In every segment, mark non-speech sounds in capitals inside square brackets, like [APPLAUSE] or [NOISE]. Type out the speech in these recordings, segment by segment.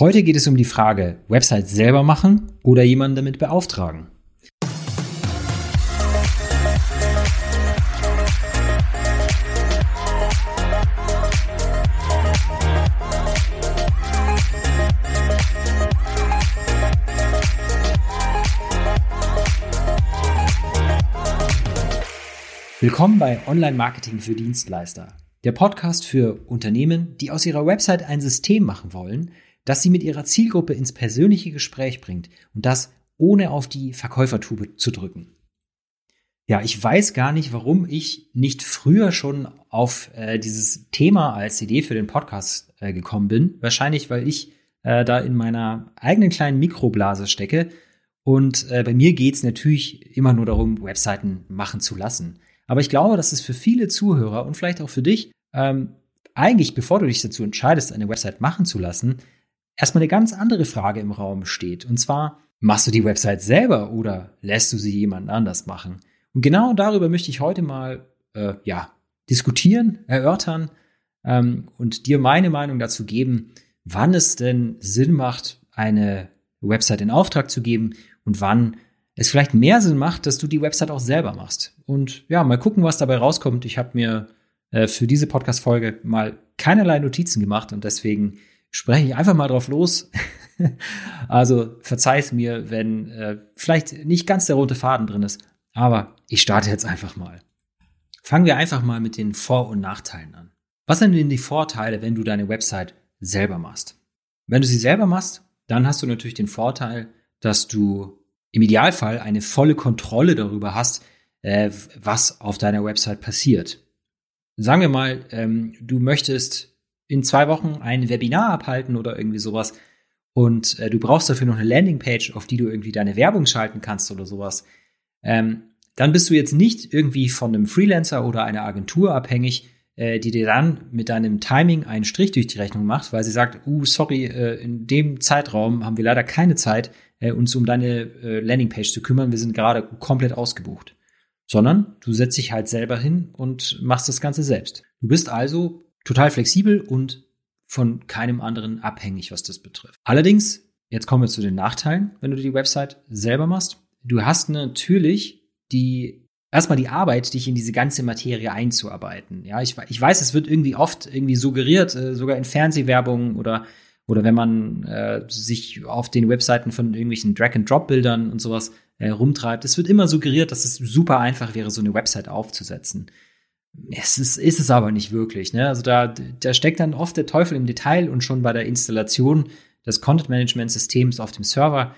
Heute geht es um die Frage, Website selber machen oder jemanden damit beauftragen. Willkommen bei Online Marketing für Dienstleister, der Podcast für Unternehmen, die aus ihrer Website ein System machen wollen, das sie mit ihrer Zielgruppe ins persönliche Gespräch bringt und das ohne auf die Verkäufertube zu drücken. Ja, ich weiß gar nicht, warum ich nicht früher schon auf äh, dieses Thema als Idee für den Podcast äh, gekommen bin. Wahrscheinlich, weil ich äh, da in meiner eigenen kleinen Mikroblase stecke. Und äh, bei mir geht's natürlich immer nur darum, Webseiten machen zu lassen. Aber ich glaube, dass es für viele Zuhörer und vielleicht auch für dich ähm, eigentlich, bevor du dich dazu entscheidest, eine Website machen zu lassen, erstmal eine ganz andere Frage im Raum steht. Und zwar, machst du die Website selber oder lässt du sie jemand anders machen? Und genau darüber möchte ich heute mal äh, ja, diskutieren, erörtern ähm, und dir meine Meinung dazu geben, wann es denn Sinn macht, eine Website in Auftrag zu geben und wann es vielleicht mehr Sinn macht, dass du die Website auch selber machst. Und ja, mal gucken, was dabei rauskommt. Ich habe mir äh, für diese Podcast-Folge mal keinerlei Notizen gemacht und deswegen spreche ich einfach mal drauf los. [LAUGHS] also verzeih mir, wenn äh, vielleicht nicht ganz der rote Faden drin ist, aber ich starte jetzt einfach mal. Fangen wir einfach mal mit den Vor- und Nachteilen an. Was sind denn die Vorteile, wenn du deine Website selber machst? Wenn du sie selber machst, dann hast du natürlich den Vorteil, dass du im Idealfall eine volle Kontrolle darüber hast, äh, was auf deiner Website passiert. Sagen wir mal, ähm, du möchtest in zwei Wochen ein Webinar abhalten oder irgendwie sowas und äh, du brauchst dafür noch eine Landingpage, auf die du irgendwie deine Werbung schalten kannst oder sowas, ähm, dann bist du jetzt nicht irgendwie von einem Freelancer oder einer Agentur abhängig, äh, die dir dann mit deinem Timing einen Strich durch die Rechnung macht, weil sie sagt, uh, sorry, äh, in dem Zeitraum haben wir leider keine Zeit, äh, uns um deine äh, Landingpage zu kümmern, wir sind gerade komplett ausgebucht. Sondern du setzt dich halt selber hin und machst das Ganze selbst. Du bist also total flexibel und von keinem anderen abhängig, was das betrifft. Allerdings, jetzt kommen wir zu den Nachteilen, wenn du die Website selber machst. Du hast natürlich die erstmal die Arbeit, dich in diese ganze Materie einzuarbeiten. Ja, ich, ich weiß, es wird irgendwie oft irgendwie suggeriert, äh, sogar in Fernsehwerbungen oder oder wenn man äh, sich auf den Webseiten von irgendwelchen Drag-and-Drop-Bildern und sowas äh, rumtreibt. Es wird immer suggeriert, dass es super einfach wäre, so eine Website aufzusetzen. Es ist, ist es aber nicht wirklich. Ne? Also da, da steckt dann oft der Teufel im Detail und schon bei der Installation des Content-Management-Systems auf dem Server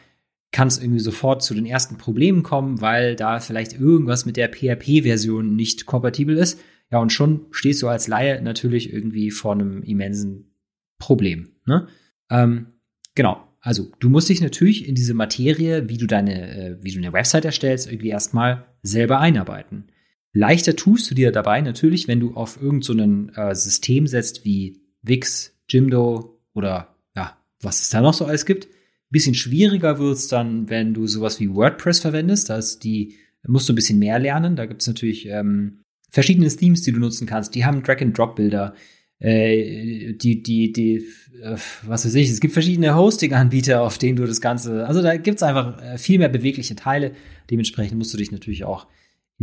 kann es irgendwie sofort zu den ersten Problemen kommen, weil da vielleicht irgendwas mit der PHP-Version nicht kompatibel ist. Ja, und schon stehst du als Laie natürlich irgendwie vor einem immensen Problem. Ne? Ähm, genau. Also du musst dich natürlich in diese Materie, wie du deine, äh, wie du eine Website erstellst, irgendwie erstmal selber einarbeiten. Leichter tust du dir dabei natürlich, wenn du auf irgendein so äh, System setzt wie Wix, Jimdo oder ja, was es da noch so alles gibt. Bisschen schwieriger wird's dann, wenn du sowas wie WordPress verwendest. Da die, musst du ein bisschen mehr lernen. Da gibt's natürlich ähm, verschiedene Themes, die du nutzen kannst. Die haben Drag-and-Drop-Bilder. Äh, die, die, die, äh, was weiß ich, es gibt verschiedene Hosting-Anbieter, auf denen du das Ganze, also da gibt's einfach äh, viel mehr bewegliche Teile. Dementsprechend musst du dich natürlich auch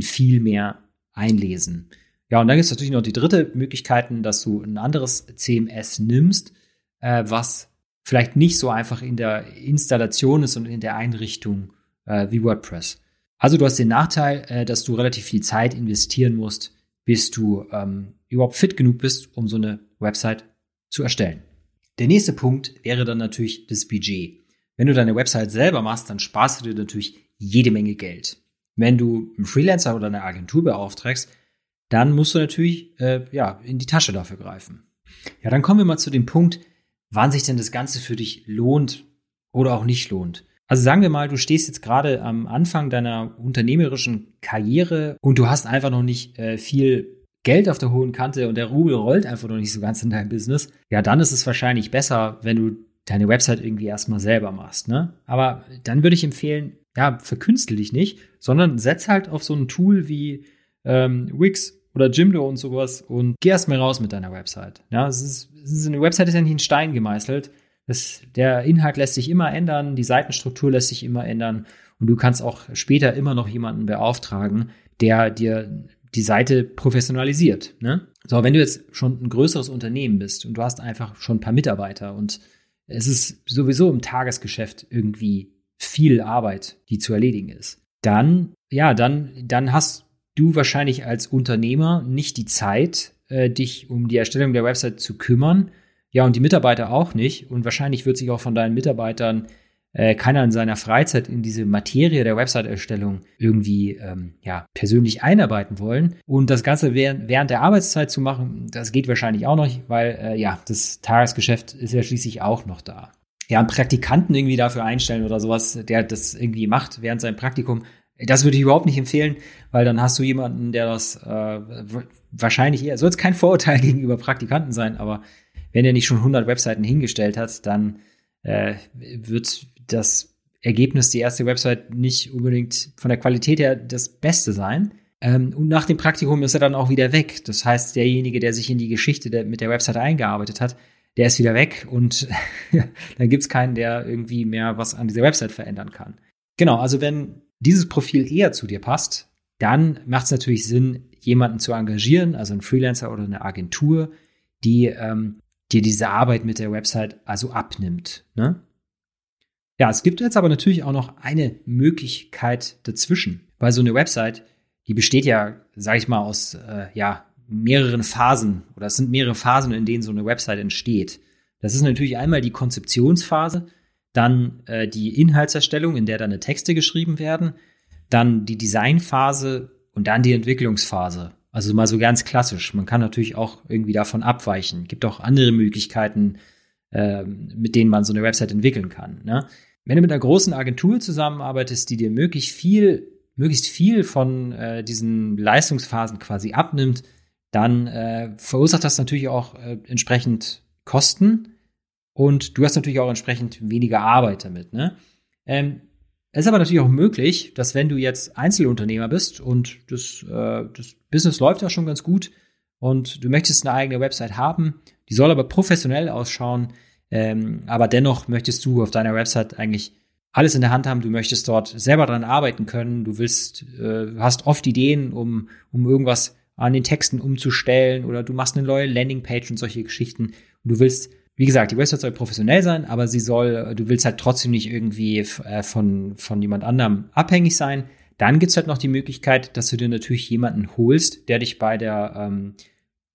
viel mehr einlesen. Ja, und dann gibt es natürlich noch die dritte Möglichkeit, dass du ein anderes CMS nimmst, äh, was vielleicht nicht so einfach in der Installation ist und in der Einrichtung äh, wie WordPress. Also du hast den Nachteil, äh, dass du relativ viel Zeit investieren musst, bis du ähm, überhaupt fit genug bist, um so eine Website zu erstellen. Der nächste Punkt wäre dann natürlich das Budget. Wenn du deine Website selber machst, dann sparst du dir natürlich jede Menge Geld. Wenn du einen Freelancer oder eine Agentur beauftragst, dann musst du natürlich äh, ja, in die Tasche dafür greifen. Ja, dann kommen wir mal zu dem Punkt, wann sich denn das Ganze für dich lohnt oder auch nicht lohnt. Also sagen wir mal, du stehst jetzt gerade am Anfang deiner unternehmerischen Karriere und du hast einfach noch nicht äh, viel Geld auf der hohen Kante und der Rubel rollt einfach noch nicht so ganz in dein Business. Ja, dann ist es wahrscheinlich besser, wenn du deine Website irgendwie erstmal selber machst, ne? Aber dann würde ich empfehlen, ja, verkünstel dich nicht, sondern setz halt auf so ein Tool wie ähm, Wix oder Jimdo und sowas und geh erst mal raus mit deiner Website. Ja, es ist, es ist eine Website ist ja nicht in Stein gemeißelt. Das, der Inhalt lässt sich immer ändern, die Seitenstruktur lässt sich immer ändern und du kannst auch später immer noch jemanden beauftragen, der dir die Seite professionalisiert. Ne? So, wenn du jetzt schon ein größeres Unternehmen bist und du hast einfach schon ein paar Mitarbeiter und es ist sowieso im Tagesgeschäft irgendwie viel Arbeit, die zu erledigen ist, dann, ja, dann, dann hast du wahrscheinlich als Unternehmer nicht die Zeit, äh, dich um die Erstellung der Website zu kümmern. Ja, und die Mitarbeiter auch nicht. Und wahrscheinlich wird sich auch von deinen Mitarbeitern äh, keiner in seiner Freizeit in diese Materie der Website-Erstellung irgendwie ähm, ja, persönlich einarbeiten wollen. Und das Ganze während, während der Arbeitszeit zu machen, das geht wahrscheinlich auch noch, weil äh, ja, das Tagesgeschäft ist ja schließlich auch noch da. Ja, einen Praktikanten irgendwie dafür einstellen oder sowas, der das irgendwie macht während seinem Praktikum, das würde ich überhaupt nicht empfehlen, weil dann hast du jemanden, der das äh, wahrscheinlich eher, soll es kein Vorurteil [LAUGHS] gegenüber Praktikanten sein, aber wenn er nicht schon 100 Webseiten hingestellt hat, dann äh, wird das Ergebnis, die erste Website, nicht unbedingt von der Qualität her das Beste sein. Ähm, und nach dem Praktikum ist er dann auch wieder weg. Das heißt, derjenige, der sich in die Geschichte der, mit der Website eingearbeitet hat, der ist wieder weg und [LAUGHS] dann gibt es keinen, der irgendwie mehr was an dieser Website verändern kann. Genau, also wenn dieses Profil eher zu dir passt, dann macht es natürlich Sinn, jemanden zu engagieren, also einen Freelancer oder eine Agentur, die ähm, dir diese Arbeit mit der Website also abnimmt. Ne? Ja, es gibt jetzt aber natürlich auch noch eine Möglichkeit dazwischen, weil so eine Website, die besteht ja, sag ich mal, aus äh, ja mehreren Phasen oder es sind mehrere Phasen, in denen so eine Website entsteht. Das ist natürlich einmal die Konzeptionsphase, dann äh, die Inhaltserstellung, in der dann Texte geschrieben werden, dann die Designphase und dann die Entwicklungsphase. Also mal so ganz klassisch. Man kann natürlich auch irgendwie davon abweichen. Gibt auch andere Möglichkeiten, äh, mit denen man so eine Website entwickeln kann. Ne? Wenn du mit einer großen Agentur zusammenarbeitest, die dir möglichst viel, möglichst viel von äh, diesen Leistungsphasen quasi abnimmt, dann äh, verursacht das natürlich auch äh, entsprechend Kosten und du hast natürlich auch entsprechend weniger Arbeit damit. Ne? Ähm, es ist aber natürlich auch möglich, dass wenn du jetzt Einzelunternehmer bist und das, äh, das Business läuft ja schon ganz gut und du möchtest eine eigene Website haben, die soll aber professionell ausschauen, ähm, aber dennoch möchtest du auf deiner Website eigentlich alles in der Hand haben. Du möchtest dort selber dran arbeiten können. Du willst, äh, hast oft Ideen, um, um irgendwas an den Texten umzustellen oder du machst eine neue Landingpage und solche Geschichten. Und du willst, wie gesagt, die Website soll professionell sein, aber sie soll, du willst halt trotzdem nicht irgendwie äh, von, von jemand anderem abhängig sein. Dann gibt's halt noch die Möglichkeit, dass du dir natürlich jemanden holst, der dich bei der ähm,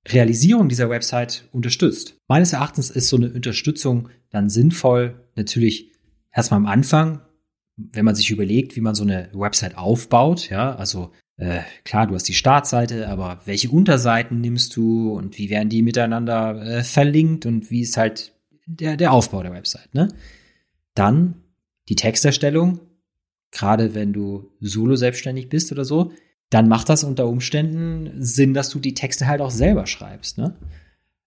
Realisierung dieser Website unterstützt. Meines Erachtens ist so eine Unterstützung dann sinnvoll, natürlich erstmal am Anfang, wenn man sich überlegt, wie man so eine Website aufbaut, ja, also äh, klar, du hast die Startseite, aber welche Unterseiten nimmst du und wie werden die miteinander äh, verlinkt und wie ist halt der, der Aufbau der Website, ne? Dann die Texterstellung, gerade wenn du solo selbstständig bist oder so, dann macht das unter Umständen Sinn, dass du die Texte halt auch selber schreibst, ne?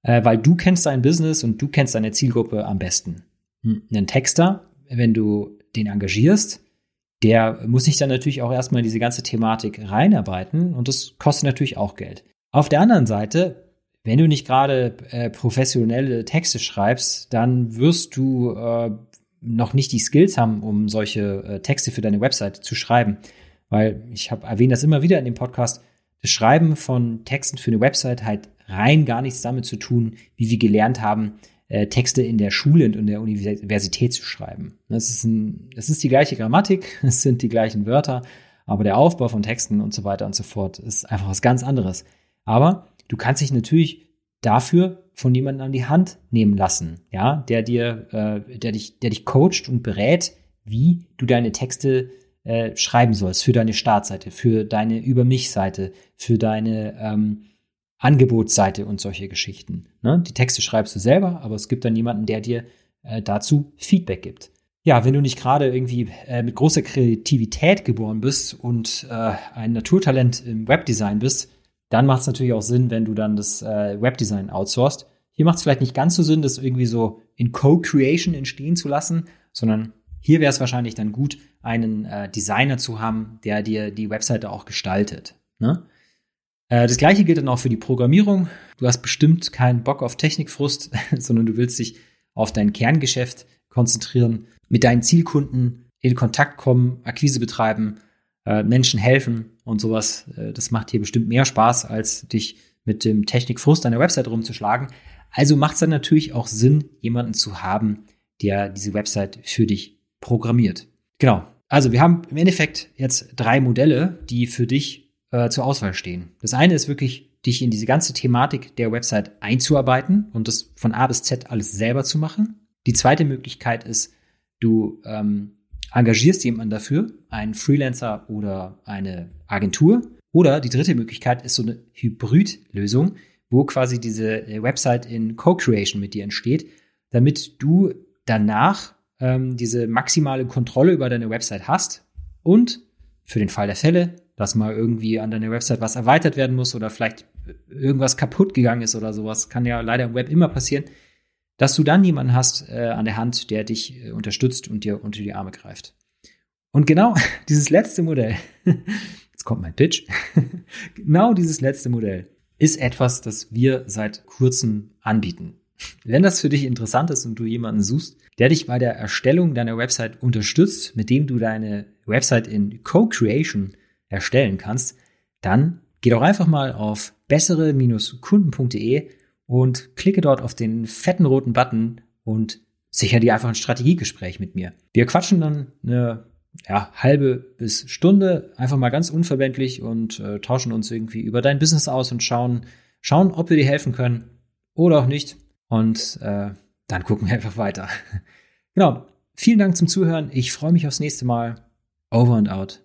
Äh, weil du kennst dein Business und du kennst deine Zielgruppe am besten. Hm. Einen Texter, wenn du den engagierst, der muss sich dann natürlich auch erstmal in diese ganze Thematik reinarbeiten und das kostet natürlich auch Geld. Auf der anderen Seite, wenn du nicht gerade äh, professionelle Texte schreibst, dann wirst du äh, noch nicht die Skills haben, um solche äh, Texte für deine Website zu schreiben. Weil ich habe erwähnt das immer wieder in dem Podcast, das Schreiben von Texten für eine Website hat rein gar nichts damit zu tun, wie wir gelernt haben, äh, Texte in der Schule und in der Universität zu schreiben. Das ist, ein, das ist die gleiche Grammatik, [LAUGHS] es sind die gleichen Wörter, aber der Aufbau von Texten und so weiter und so fort ist einfach was ganz anderes. Aber du kannst dich natürlich dafür von jemandem an die Hand nehmen lassen, ja, der dir, äh, der dich, der dich coacht und berät, wie du deine Texte äh, schreiben sollst für deine Startseite, für deine Über mich-Seite, für deine ähm, Angebotsseite und solche Geschichten. Ne? Die Texte schreibst du selber, aber es gibt dann jemanden, der dir äh, dazu Feedback gibt. Ja, wenn du nicht gerade irgendwie äh, mit großer Kreativität geboren bist und äh, ein Naturtalent im Webdesign bist, dann macht es natürlich auch Sinn, wenn du dann das äh, Webdesign outsourcest. Hier macht es vielleicht nicht ganz so Sinn, das irgendwie so in Co-Creation entstehen zu lassen, sondern hier wäre es wahrscheinlich dann gut, einen äh, Designer zu haben, der dir die Webseite auch gestaltet. Ne? Äh, das gleiche gilt dann auch für die Programmierung. Du hast bestimmt keinen Bock auf Technikfrust, [LAUGHS] sondern du willst dich auf dein Kerngeschäft konzentrieren, mit deinen Zielkunden in Kontakt kommen, Akquise betreiben, äh, Menschen helfen und sowas. Äh, das macht dir bestimmt mehr Spaß, als dich mit dem Technikfrust der Website rumzuschlagen. Also macht es dann natürlich auch Sinn, jemanden zu haben, der diese Website für dich programmiert. Genau. Also wir haben im Endeffekt jetzt drei Modelle, die für dich äh, zur Auswahl stehen. Das eine ist wirklich, dich in diese ganze Thematik der Website einzuarbeiten und das von A bis Z alles selber zu machen. Die zweite Möglichkeit ist, du ähm, engagierst jemanden dafür, einen Freelancer oder eine Agentur. Oder die dritte Möglichkeit ist so eine Hybridlösung, wo quasi diese äh, Website in Co-Creation mit dir entsteht, damit du danach ähm, diese maximale Kontrolle über deine Website hast und für den Fall der Fälle, dass mal irgendwie an deiner Website was erweitert werden muss oder vielleicht irgendwas kaputt gegangen ist oder sowas, kann ja leider im Web immer passieren, dass du dann jemanden hast äh, an der Hand, der dich äh, unterstützt und dir unter die Arme greift. Und genau [LAUGHS] dieses letzte Modell, [LAUGHS] jetzt kommt mein Pitch, [LAUGHS] genau dieses letzte Modell ist etwas, das wir seit kurzem anbieten. Wenn das für dich interessant ist und du jemanden suchst, der dich bei der Erstellung deiner Website unterstützt, mit dem du deine Website in Co-Creation erstellen kannst, dann geh doch einfach mal auf bessere-kunden.de und klicke dort auf den fetten roten Button und sicher dir einfach ein Strategiegespräch mit mir. Wir quatschen dann eine ja, halbe bis Stunde einfach mal ganz unverbindlich und äh, tauschen uns irgendwie über dein Business aus und schauen, schauen, ob wir dir helfen können oder auch nicht. Und äh, dann gucken wir einfach weiter. [LAUGHS] genau. Vielen Dank zum Zuhören. Ich freue mich aufs nächste Mal. Over and out.